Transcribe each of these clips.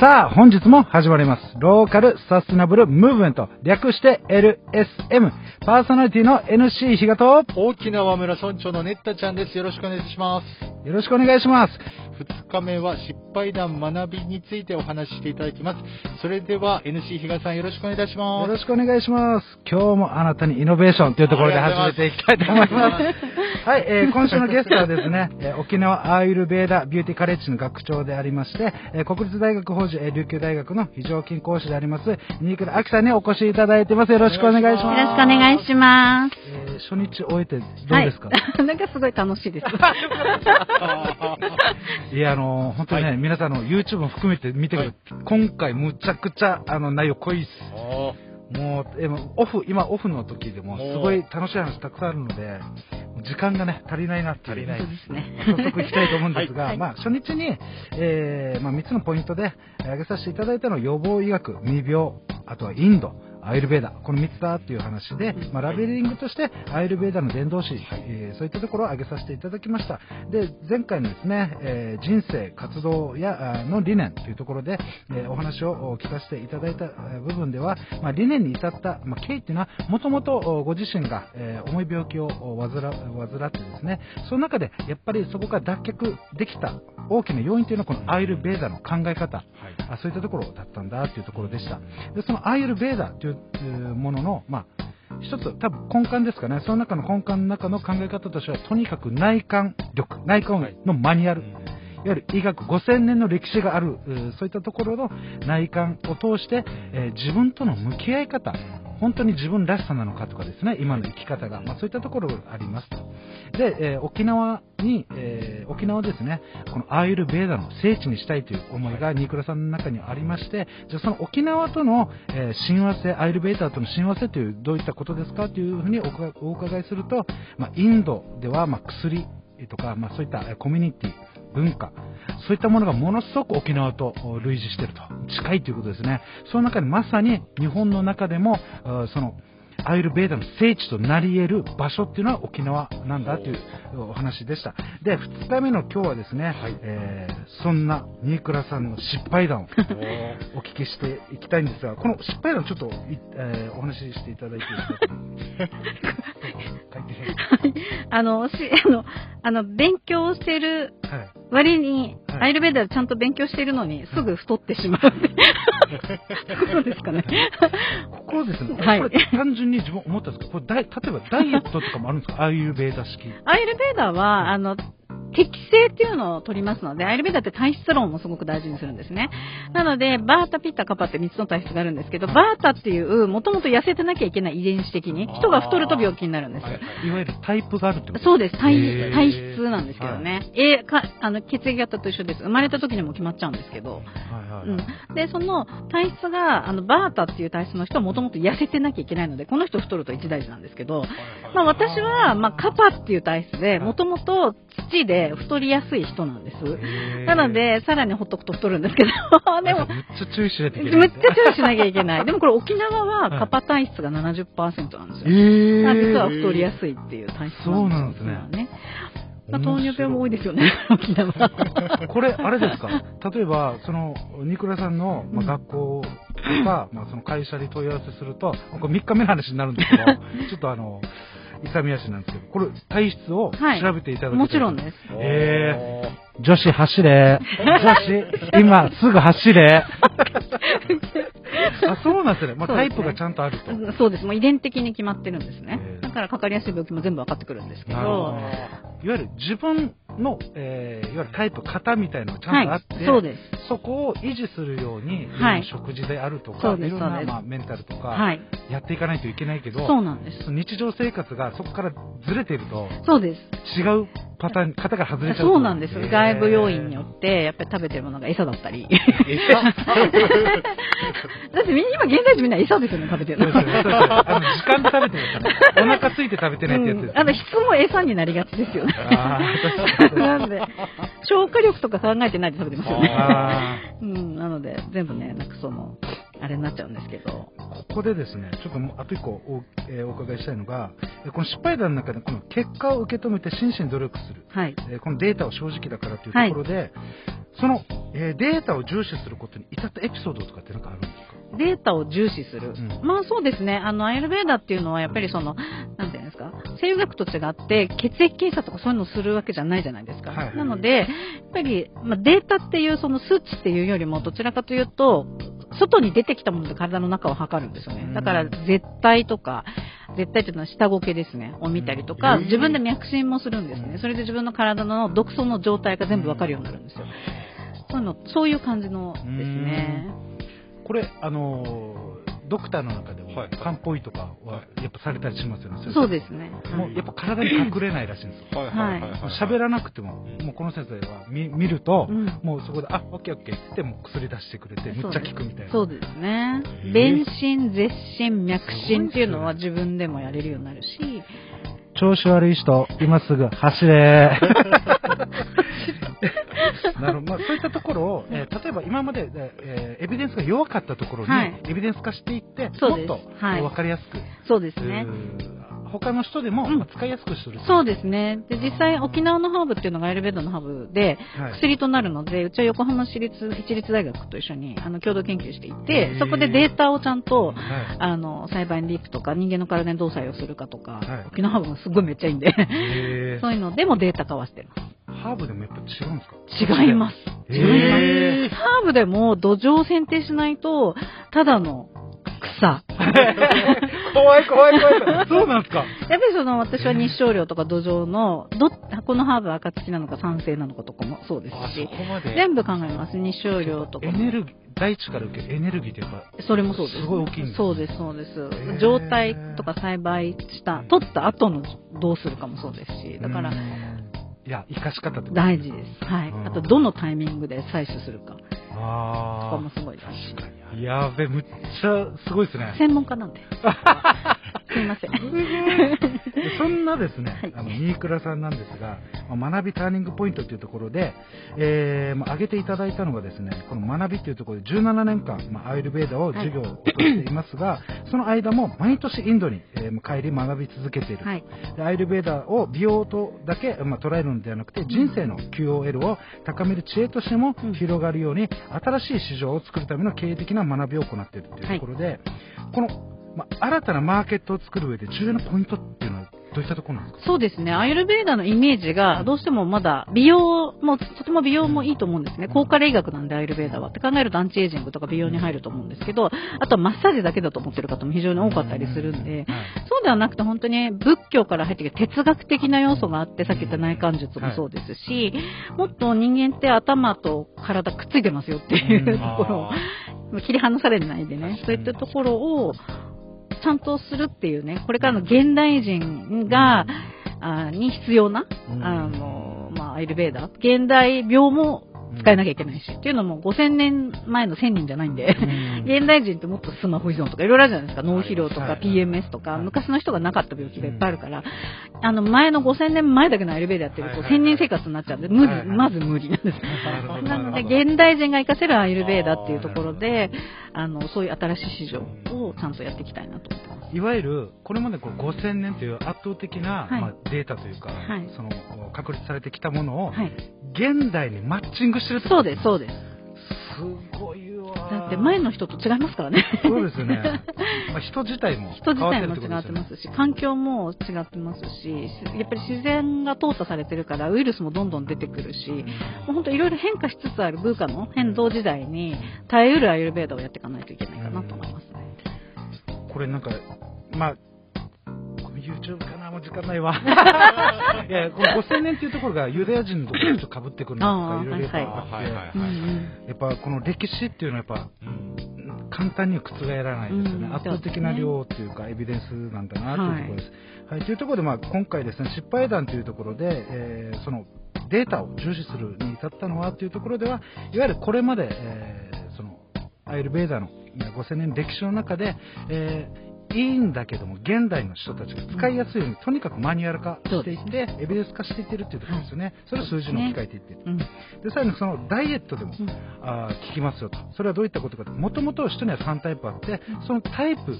さあ、本日も始まります。ローカルサステナブルムーブメント、略して LSM。パーソナリティの NC 比嘉と、沖縄村村長のネッタちゃんです。よろしくお願いします。よろしくお願いします。2日目は失敗談学びについてお話ししていただきます。それでは NC 比嘉さんよろしくお願いいたしよます。ろしくお願いします。今日もあなたにイノベーションというところで始めていきたいと思います。はい、えー今週のゲストはですね、えー沖縄アーユルベーダビューティーカレッジの学長でありまして、えー国立大学法人、えー琉球大学の非常勤講師であります、新倉明さんにお越しいただいてます。よろしくお願いします。よろしくお願いします。えー初日終えてどうですか、はい、なんかすごい楽しいです。い、や、あのー本当にね、皆さんの YouTube も含めて見てください。今回むちゃくちゃあの内容濃いっす。もう、えオフ、今オフの時でも、すごい楽しい話たくさんあるので、時間がね、足りないなっていう足りですね。早速行きたいと思うんですが、はい。まあ、初日に、えーまあ、3つのポイントでえー挙げさせていただいたのは予防医学、未病、あとはインド、アイルベーダ、この3つだっていう話で、まあ、ラベリングとしてアイルベーダの伝道師、えーそういったところを挙げさせていただきました。で、前回のですね、えー人生、活動やあの理念というところで、えーお話を聞かせていただいたえー部分では、まあ、理念に至った、まあ、経緯っていうのは、もともとおご自身が、えー重い病気をお患患ってですね、その中でやっぱりそこから脱却できた大きな要因というのはこのアイルベーダの考え方、あそういったところだったんだというところでした。で、そのアイルベーダというえーものの、まあ、一つ、多分根幹ですかね、その中の根幹の中の考え方としては、とにかく内観力、内観のマニュアル、いわゆる医学5000年の歴史がある、そういったところの内観を通して、えー自分との向き合い方、本当に自分らしさなのかとかですね、今の生き方が、まあ、そういったところがありますと。で、えー沖縄に、えー沖縄ですね、このアーユルベーダの聖地にしたいという思いが新倉さんの中にありまして、じゃあその沖縄との、えー親和性、アーユルベーダとの親和性というどういったことですか？というふうにお伺いすると、まあ、インドでは、まあ、薬とか、まあ、そういったコミュニティ、文化、そういったものがものすごく沖縄とお類似していると、近いということですね。その中にまさに日本の中でも、あその、アイルベーダの聖地となり得る場所っていうのは沖縄なんだというお話でした。で、2日目の今日はですね、えーそんな新倉さんの失敗談を お聞きしていきたいんですが、この失敗談ちょっとい、えーお話ししていただいていいですか？あの、し、あの、あの、勉強してるはい。割に、はいアイルベーダーちゃんと勉強してるのに、すぐ太ってしまう。そうですかね。ここですね、はいこれ単純に自分思ったんですけど、これ例えばダイエットとかもあるんですか？アーユルベーダ式。アイルベーダーは、あの、適正っていうのを取りますので、アイルベーダーって体質論もすごく大事にするんですね。なので、バータ、ピッタ、カパって3つの体質があるんですけど、バータっていう、もともと痩せてなきゃいけない遺伝子的に、人が太ると病気になるんです。いわゆるタイプがあるってことそうです。体体質なんですけどね。えか、あの、血液型と一緒です。生まれた時にも決まっちゃうんですけど。はいはいはい。うん。で、その体質が、あの、バータっていう体質の人はもともと痩せてなきゃいけないので、この人太ると一大事なんですけど、まあ私は、まあカパっていう体質で、もともと土で太りやすい人なんです。なの、で、さらにほっとくと太るんですけど、でも、めっちゃ注意しないといけないむっですね。ちゃ注意しなきゃいけない。でもこれ沖縄ははいカパ体質が70%なんですよ。えまあ実はー、太りやすいっていう体質そうなんですねね。まあ糖尿病も多いですよね、沖縄。これ、あれですか？例えば、その、ニクラさんの、まあ、うん学校とか、まあ、その会社に問い合わせすると、これ3日目の話になるんですけど、ちょっとあの、勇み足なんですけど、これ、体質をはい調べていただけたらもちろんです。えー、女子走れ。女子、今すぐ走れ。あ、そうなんですね。まあ、タイプがちゃんとあると。うんそうです。もう遺伝的に決まってるんですねだからかかりやすい病気も全部分かってくるんですけなるほどど。いわゆる自分の、えーいわゆるタイプ、型みたいなのがちゃんとあはいって、。そうです。そこを維持するように、はい食事であるとか、いろんな、まあ、メンタルとか、はい。やっていかないといけないけど、そうなんです。日常生活がそこからずれていると、そうです。違うパターン、型が外れちゃうと。そうなんです。外部要因によって、やっぱり食べてるものが餌だったり。餌？だってみんな今現在地みんな餌ですよね、食べてるの。そうあの時間で食べてるからね。お腹空いて食べてないってやつです、うんあの質も餌になりがちですよね。あー確か なんで、消化力とか考えてないで食べてますよね。あ うん、なので、全部ね、なんかその、あれになっちゃうんですけど。ーここでですね、ちょっともうあと一個お,、えーお伺いしたいのが、えーこの失敗談の中でこの結果を受け止めて真摯に努力する。はい。えーこのデータは正直だからというところで、その、えーデータを重視することに至ったエピソードとかって何かあるんですか？データを重視する。うんまあそうですね。あの、アイルベーダっていうのはやっぱりその、なんていうんですか、生理学と違って血液検査とかそういうのをするわけじゃないじゃないですか。はいはいなので、やっぱり、まあ、データっていうその数値っていうよりもどちらかというと、外に出てきたもので体の中を測るんですよね。だから絶対とか、絶対っていうのは下ごけですね、を見たりとか、うん自分で脈診もするんですね。それで自分の体の毒素の状態が全部わかるようになるんですよ。そういうの、そういう感じのですね。これ、あのードクターの中でもはい、漢方医とかはやっぱされたりしますよね。そうですね。もうやっぱ体に隠れないらしいんですよ。はいはいはいはい。喋らなくても、もうこの先生は見見ると、うんもうそこで、あ、オッケーオッケーって言って、もう薬出してくれて、むっちゃ効くみたいな。そうですね。弁診、絶診、脈診っていうのは自分でもやれるようになるし、調子悪い人、今すぐ走れ。なるほど。まあ、そういったところを、えー例えば今まで、えーエビデンスが弱かったところに、はい。エビデンス化していって、もっと、はい。えーわかりやすく、そうですね。他の人でも、使いやすくする。そうですね。で、実際沖縄のハーブっていうのがアイルベーダのハーブで、はい薬となるので、うちは横浜市立一律大学と一緒にあの共同研究していて、そこでデータをちゃんと、はいあの、栽培にリープとか人間の体にどう作用するかとか、はい沖縄ハーブもすごいめっちゃいいんで、そういうのでもデータ化はしてる。ハーブでもやっぱ違うんですか？違います。へ違います。ーハーブでも土壌を選定しないと、ただの草。怖い怖い怖い。そうなんですかやっぱりその私は日照量とか土壌の、ど、このハーブは赤土なのか酸性なのかとかもそうですし。全部考えます。日照量とかも。エネルギー、大地から受けるエネルギーってやっぱ、それもそうです。すごい大きいんですそうです、そうですー。状態とか栽培した、取った後のどうするかもそうですし、だからいや、生かし方大事です。はいうん。あと、どのタイミングで採取するかとかあもすごい大事。あ。やべ、むっちゃすごいですね。専門家なんで。すいません。でそんなですね、はいあの、新倉さんなんですが、まあ学びターニングポイントというところで、えー、まあ挙げていただいたのがですね、この学びというところで17年間、まあ、アイルベーダを授業をしていますが、その間も毎年インドに、えー帰り学び続けている。はい。でアイルベーダを美容とだけ、まあ、捉えるのではなくて、人生の QOL を高める知恵としてもうん広がるように、新しい市場を作るための経営的な学びを行っているというところで、この、まあ、新たなマーケットを作る上で重要なポイントっていうのはどういったところなんですか？そうですね。アイルベーダのイメージが、どうしてもまだ、美容も、とても美容もいいと思うんですね。高加齢医学なんで、アイルベーダは。って考えるとアンチエイジングとか美容に入ると思うんですけど、あとはマッサージだけだと思ってる方も非常に多かったりするんで、そうではなくて本当に仏教から入ってきて哲学的な要素があって、さっき言った内観術もそうですし、もっと人間って頭と体くっついてますよっていううん。ところ。を、切り離されないでね、そういったところを、ちゃんとするっていうね、これからの現代人が、あに必要な、うん。あの、まあ、アイルベーダー、現代病も使えなきゃいけないし、っていうのも5000年前の1000人じゃないんで、現代人ってもっとスマホ依存とかいろいろあるじゃないですか。脳疲労とかはい PMS とか、はい。昔の人がなかった病気がいっぱいあるから、あの、前の5000年前だけのアイルベーダーやってると、はいはい1000人生活になっちゃうんで、無理まず無理なんです。なので、現代人が活かせるアイルベーダーっていうところで、あの、そういう新しい市場をちゃんとやっていきたいなと思ってます。いわゆる、これまでこう5000年という圧倒的な、はい。まあ、データというか、はい。その確立されてきたものを、はい。現代にマッチングしてるってことそうです、そうです。すごいわ。だって前の人と違いますからね。そうですよね。まあ、人自体も人自体も違ってますし、環境も違ってますし、やっぱり自然が淘汰されてるから、ウイルスもどんどん出てくるし、もう本当いろいろ変化しつつある文化の変動時代に耐えうるアイルベーダをやっていかないといけないかなと思いますね。これなんか、まあ、YouTube かなもう時間ないわ。い や、この5000年っていうところがユダヤ人のところとちょっと被ってくるのとか、いろいろやっぱあって、やっぱこの歴史っていうのはやっぱ、うん簡単には覆らないですよね、うん。圧倒的な量っていうか、エビデンスなんだなというところです。はい、というところで、まあ、今回ですね、失敗談というところで、えーそのデータを重視するに至ったのはというところでは、いわゆるこれまで、えーそのアイルベーダの5000年歴史の中で、えーいいんだけども、現代の人たちが使いやすいように、とにかくマニュアル化していって、エビデンス化していってるっていうところですよね。それを数字に置き換えていってる。うん。で、さらにそのダイエットでも、うんあー効きますよと。それはどういったことかと。もともと人には3タイプあって、そのタイプ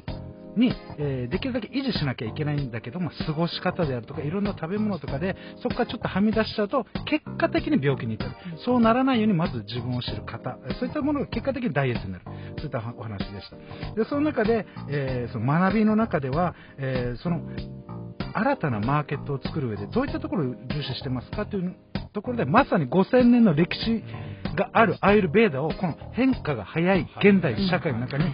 に、えーできるだけ維持しなきゃいけないんだけども、過ごし方であるとか、いろんな食べ物とかで、そこからちょっとはみ出しちゃうと、結果的に病気に至る。そうならないように、まず自分を知る方。えーそういったものが結果的にダイエットになる。そういったお話でした。で、その中で、えーその学びの中では、えーその、新たなマーケットを作る上でどういったところを重視してますかというところでまさに5000年の歴史があるアイルベーダをこの変化が早い現代社会の中に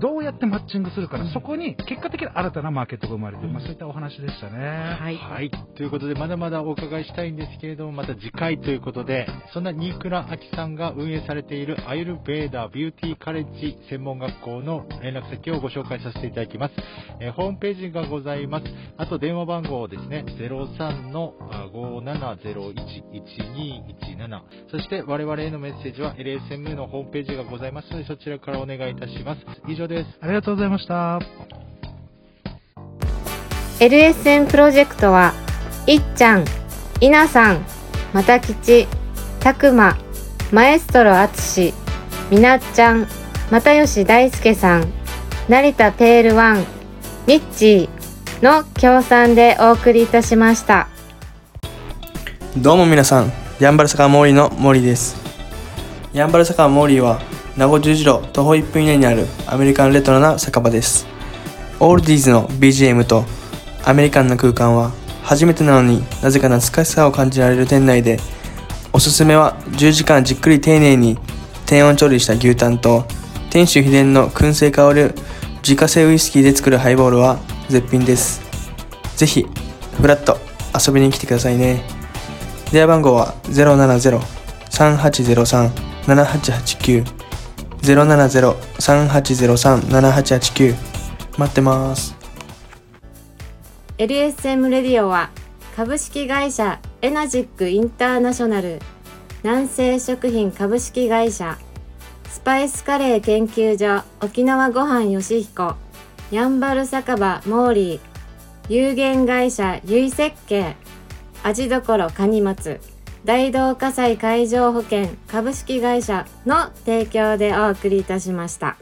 どうやってマッチングするかなそこに結果的に新たなマーケットが生まれている、まあ、そういったお話でしたね。はい。はい。ということで、まだまだお伺いしたいんですけれども、また次回ということで、そんな新倉明さんが運営されているアイルベーダービューティーカレッジ専門学校の連絡先をご紹介させていただきます。えーホームページがございます。あと電話番号ですね、03のあ57011217。そして我々へのメッセージは LSM のホームページがございますので、そちらからお願いいたします。以上です。ありがとうございました。LSN プロジェクトは、いっちゃん、いなさん、またきち、たくま、マエストロあつし、みなっちゃん、またよし大輔さん、成田ペールワン、ミッチーの協賛でお送りいたしました。どうも皆さん、ヤンバル坂モーリーの森です。ヤンバル坂モーリーは、名護十字路徒歩1分以内にあるアメリカンレトロな酒場です。オールディーズの BGM とアメリカンな空間は、初めてなのになぜか懐かしさを感じられる店内で、おすすめは10時間じっくり丁寧に低温調理した牛タンと、店主秘伝の燻製香る自家製ウイスキーで作るハイボールは絶品です。ぜひ、フラッと遊びに来てくださいね。電話番号は070-3803-7889 070-3803-7889待ってます。LSM レディオは株式会社エナジックインターナショナル。南西食品株式会社。スパイスカレー研究所沖縄ごはんよしひこ。やんばる酒場モーリー。有限会社ゆい設計味どころかに松大同火災海上保険株式会社の提供でお送りいたしました。